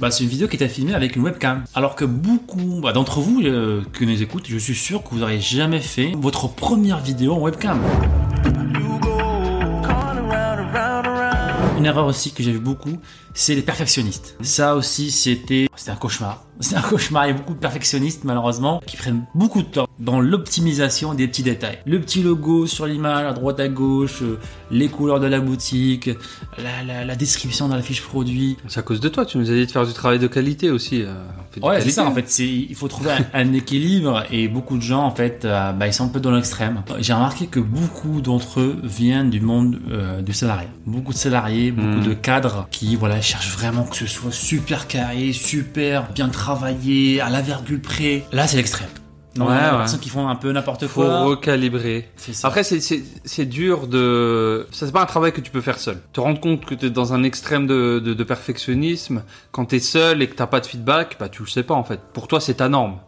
Bah, c'est une vidéo qui était filmée avec une webcam. Alors que beaucoup bah, d'entre vous euh, qui nous écoutent, je suis sûr que vous n'aurez jamais fait votre première vidéo en webcam. Une erreur aussi que j'ai vu beaucoup, c'est les perfectionnistes. Ça aussi, c'était c'était un cauchemar. C'est un cauchemar. Il y a beaucoup de perfectionnistes, malheureusement, qui prennent beaucoup de temps dans l'optimisation des petits détails. Le petit logo sur l'image, à droite à gauche, euh, les couleurs de la boutique, la, description dans la fiche produit. C'est à cause de toi, tu nous as dit de faire du travail de qualité aussi. euh, Ouais, c'est ça en fait. C'est il faut trouver un, un équilibre et beaucoup de gens en fait, euh, bah, ils sont un peu dans l'extrême. J'ai remarqué que beaucoup d'entre eux viennent du monde euh, du salariat. Beaucoup de salariés, beaucoup Mm. de cadres qui voilà cherchent vraiment que ce soit super carré, super bien travaillé, à la virgule près. Là, c'est l'extrême. Donc, Ouais, il y a des ouais. personnes qui font un peu n'importe Faut quoi. recalibrer. C'est ça. Après, c'est- c'est c'est dur de. Ça, c'est pas un travail que tu peux faire seul. Te rendre compte que t'es dans un extrême de, de, de perfectionnisme, quand t'es seul et que t'as pas de feedback, bah tu le sais pas en fait. Pour toi, c'est ta norme.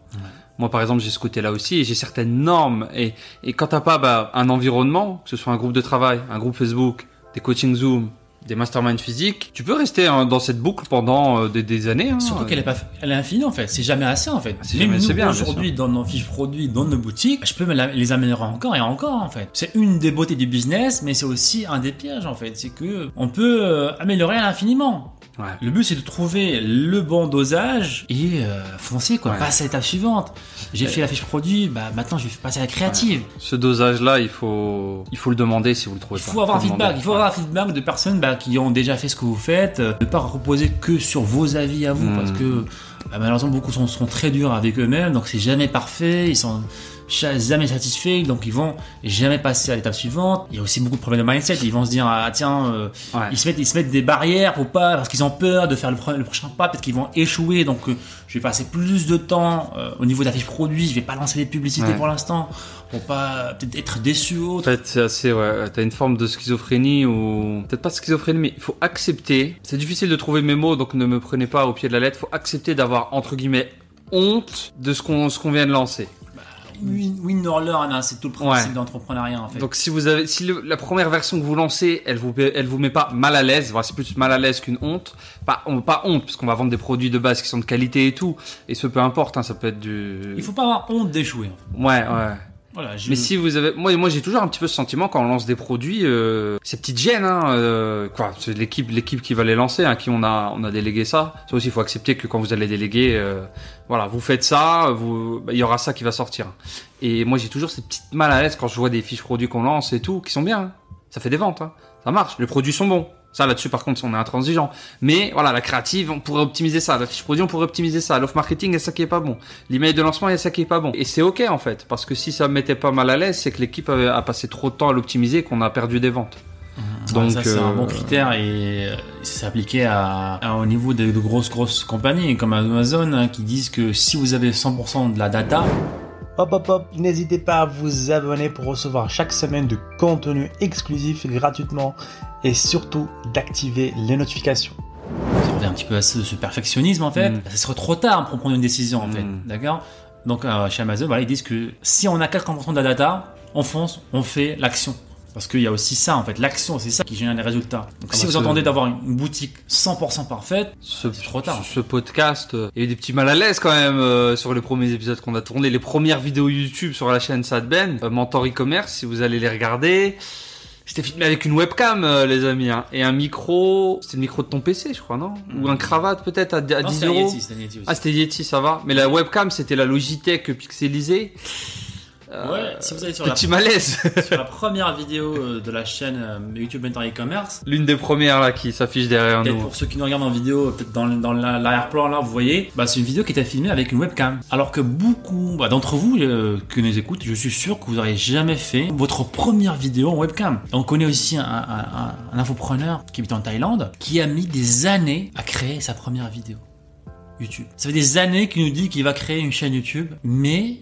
Moi, par exemple, j'ai ce côté-là aussi et j'ai certaines normes. Et, et quand t'as pas bah, un environnement, que ce soit un groupe de travail, un groupe Facebook, des coachings Zoom, des masterminds physiques, tu peux rester hein, dans cette boucle pendant euh, des, des années. hein. Surtout qu'elle est pas, elle est infinie en fait. C'est jamais assez en fait. C'est Même jamais- nous, bien, bien aujourd'hui dans nos fiches produits, dans nos boutiques, je peux me la- les améliorer encore et encore en fait. C'est une des beautés du business, mais c'est aussi un des pièges en fait. C'est que on peut euh, améliorer à l'infiniment. Ouais. Le but c'est de trouver le bon dosage et euh, foncer quoi. Ouais. Passer à l'étape suivante. J'ai fait la fiche produit, bah maintenant je vais passer à la créative. Ce dosage-là, il faut, il faut le demander si vous le trouvez Il pas. faut avoir un feedback. Il faut avoir un feedback de personnes bah, qui ont déjà fait ce que vous faites. euh, Ne pas reposer que sur vos avis à vous, Hmm. parce que bah, malheureusement beaucoup sont, sont très durs avec eux-mêmes, donc c'est jamais parfait. Ils sont jamais satisfaits, donc ils vont jamais passer à l'étape suivante. Il y a aussi beaucoup de problèmes de mindset. Ils vont se dire ah tiens, euh, Ouais. ils se mettent ils se mettent des barrières pour pas parce qu'ils ont peur de faire le, pro- le prochain pas, peut-être qu'ils vont échouer. Donc euh, je vais passer plus de temps euh, au niveau de la fiche produit. Je vais pas lancer des publicités Ouais. pour l'instant pour pas peut-être être déçu ou En autre. fait, c'est assez, ouais, t'as une forme de schizophrénie ou peut-être pas schizophrénie, mais il faut accepter. C'est difficile de trouver mes mots, donc ne me prenez pas au pied de la lettre. Faut accepter d'avoir entre guillemets honte de ce qu'on ce qu'on vient de lancer. Win, win or learn, hein, c'est tout le principe Ouais. d'entrepreneuriat en fait. Donc si vous avez, si le- la première version que vous lancez, elle vous elle vous met pas mal à l'aise, voilà, c'est plus mal à l'aise qu'une honte. Pas on, pas honte parce qu'on va vendre des produits de base qui sont de qualité et tout, et ce peu importe, hein, ça peut être du. Il faut pas avoir honte d'échouer. en fait. Ouais, ouais. Voilà. Mais si vous avez, moi, moi j'ai toujours un petit peu ce sentiment quand on lance des produits, euh, ces petites gênes, hein, euh, quoi, c'est l'équipe, l'équipe qui va les lancer, à qui on a, on a délégué ça. Ça aussi, il faut accepter que quand vous allez déléguer, euh, voilà, vous faites ça, vous, bah, il y aura ça qui va sortir. Et moi, j'ai toujours ces petites mal à l'aise quand je vois des fiches produits qu'on lance et tout, qui sont bien. hein. Ça fait des ventes, hein. ça marche. Les produits sont bons. Ça, là-dessus, par contre, on est intransigeant. Mais voilà, la créative, on pourrait optimiser ça. La fiche produit, on pourrait optimiser ça. L'off marketing, il y a ça qui est pas bon. L'email de lancement, il y a ça qui est pas bon. Et c'est ok, en fait. Parce que si ça me mettait pas mal à l'aise, c'est que l'équipe a passé trop de temps à l'optimiser et qu'on a perdu des ventes. donc donc, ça c'est un euh, bon critère et euh, c'est appliqué à, à- au niveau de, de grosses grosses compagnies comme Amazon hein, qui disent que si vous avez 100% de la data, Hop hop hop, n'hésitez pas à vous abonner pour recevoir chaque semaine de contenu exclusif gratuitement et surtout d'activer les notifications. ça revient un petit peu à ce, ce perfectionnisme en fait. Mm. Ça serait trop tard pour prendre une décision en fait, Mm. d'accord? Donc euh, chez Amazon, voilà, ils disent que si on a 80% de la data, on fonce, on fait l'action. Parce qu'il y a aussi ça en fait, l'action, c'est ça qui génère les résultats. Donc Ah si bah, vous ce- entendez d'avoir une boutique 100% parfaite, Ce, C'est trop tard. Ce, ce podcast, euh, il y a eu des petits mal à l'aise quand même euh, sur les premiers épisodes qu'on a tournés. Les premières vidéos YouTube sur la chaîne Sadben, euh, Mentor e-commerce, si vous allez les regarder. J'étais filmé avec une webcam, euh, les amis, hein, et un micro. C'était le micro de ton PC, je crois, non Ou un cravate peut-être à, à Non, 10 c'était un euros. Yeti, Yeti aussi. Ah, c'était Yeti, ça va. Mais la webcam, c'était la Logitech pixelisée. Euh, Ouais, si vous allez sur la Petit malaise. sur la première vidéo euh, de la chaîne euh, YouTube Mentor e-commerce. L'une des premières là qui s'affiche derrière nous. pour ceux qui nous regardent en vidéo, peut-être dans, dans la- l'arrière-plan là, vous voyez, bah, c'est une vidéo qui était filmée avec une webcam. Alors que beaucoup bah, d'entre vous euh, qui nous écoutent, je suis sûr que vous n'aurez jamais fait votre première vidéo en webcam. On connaît aussi un, un- un- un infopreneur qui habite en Thaïlande qui a mis des années à créer sa première vidéo YouTube. Ça fait des années qu'il nous dit qu'il va créer une chaîne YouTube, mais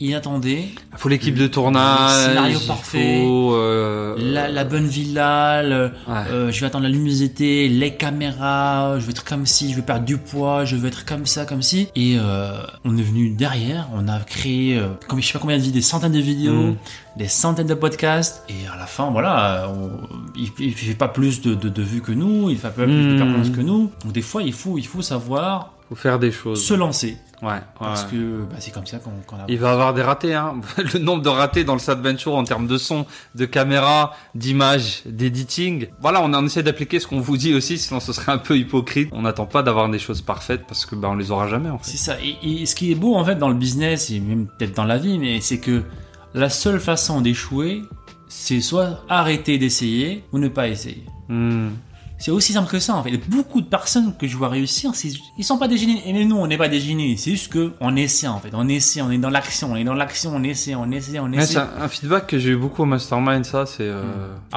inattendés. Il faut l'équipe de tournage. Le scénario parfait. faut, euh, La, la bonne villa, le- Ouais. euh, je vais attendre la luminosité, les caméras, je vais être comme ci, je vais perdre du poids, je vais être comme ça, comme ci. Et euh, on est venu derrière, on a créé, euh, comme, je sais pas combien de vidéos, des centaines de vidéos, Mm. des centaines de podcasts. Et à la fin, voilà, on- il, il fait pas plus de, de, de vues que nous, il fait pas plus de Mm. performances que nous. Donc des fois, il faut, il faut savoir faut faire des choses. se lancer. Ouais, ouais. Parce que bah, c'est comme ça qu'on a. Il va avoir des ratés, hein. Le nombre de ratés dans le Sad Venture en termes de son, de caméra, d'image, d'editing. Voilà, on, on essaie d'appliquer ce qu'on vous dit aussi, sinon ce serait un peu hypocrite. On n'attend pas d'avoir des choses parfaites parce que bah, on les aura jamais en fait. C'est ça. Et, et ce qui est beau en fait dans le business et même peut-être dans la vie, mais c'est que la seule façon d'échouer, c'est soit arrêter d'essayer ou ne pas essayer. Hmm. C'est aussi simple que ça en fait. Beaucoup de personnes que je vois réussir, ils sont pas des génies. Et même nous, on n'est pas des génies. C'est juste que on essaie en fait. On essaie, on est dans l'action, on est dans l'action, on essaie, on essaie, on essaie. c'est un, un feedback que j'ai eu beaucoup au mastermind, ça, c'est. Euh...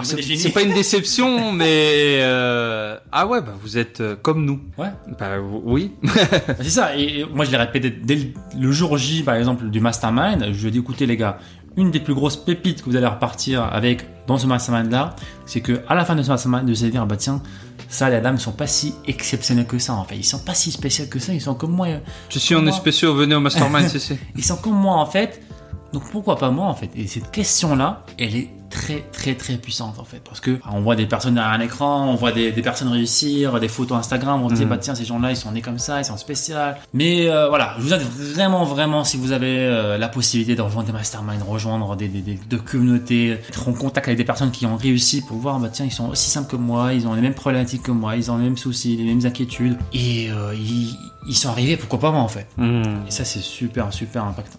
C'est des c'est pas une déception, mais euh... ah ouais, bah vous êtes euh, comme nous. Ouais. Bah oui. C'est ça, et moi je l'ai répété dès le- le jour J par exemple du mastermind, je lui ai dit écoutez les gars, une des plus grosses pépites que vous allez repartir avec dans ce mastermind là, c'est que à la fin de ce mastermind, vous allez dire bah tiens, ça les dames sont pas si exceptionnels que ça en fait, ils sont pas si spéciaux que ça, ils sont comme moi, Je suis on est Moi- spéciaux, venez au mastermind, c'est c'est. ils sont comme moi en fait. Donc pourquoi pas moi en fait? Et cette question là, elle est très très très puissante en fait parce que bah, on voit des personnes derrière un écran, on voit des, des personnes réussir, des photos Instagram, on se dit Mhm. bah tiens ces gens-là ils sont nés comme ça, ils sont spéciaux. Mais euh, voilà, je vous invite vraiment vraiment si vous avez euh, la possibilité de rejoindre des masterminds, rejoindre des, des, des, de communautés, être en contact avec des personnes qui ont réussi pour voir bah tiens ils sont aussi simples que moi, ils ont les mêmes problématiques que moi, ils ont les mêmes soucis, les mêmes inquiétudes et euh, ils, ils sont arrivés pourquoi pas moi en fait? Hmm. Et ça c'est super super impactant.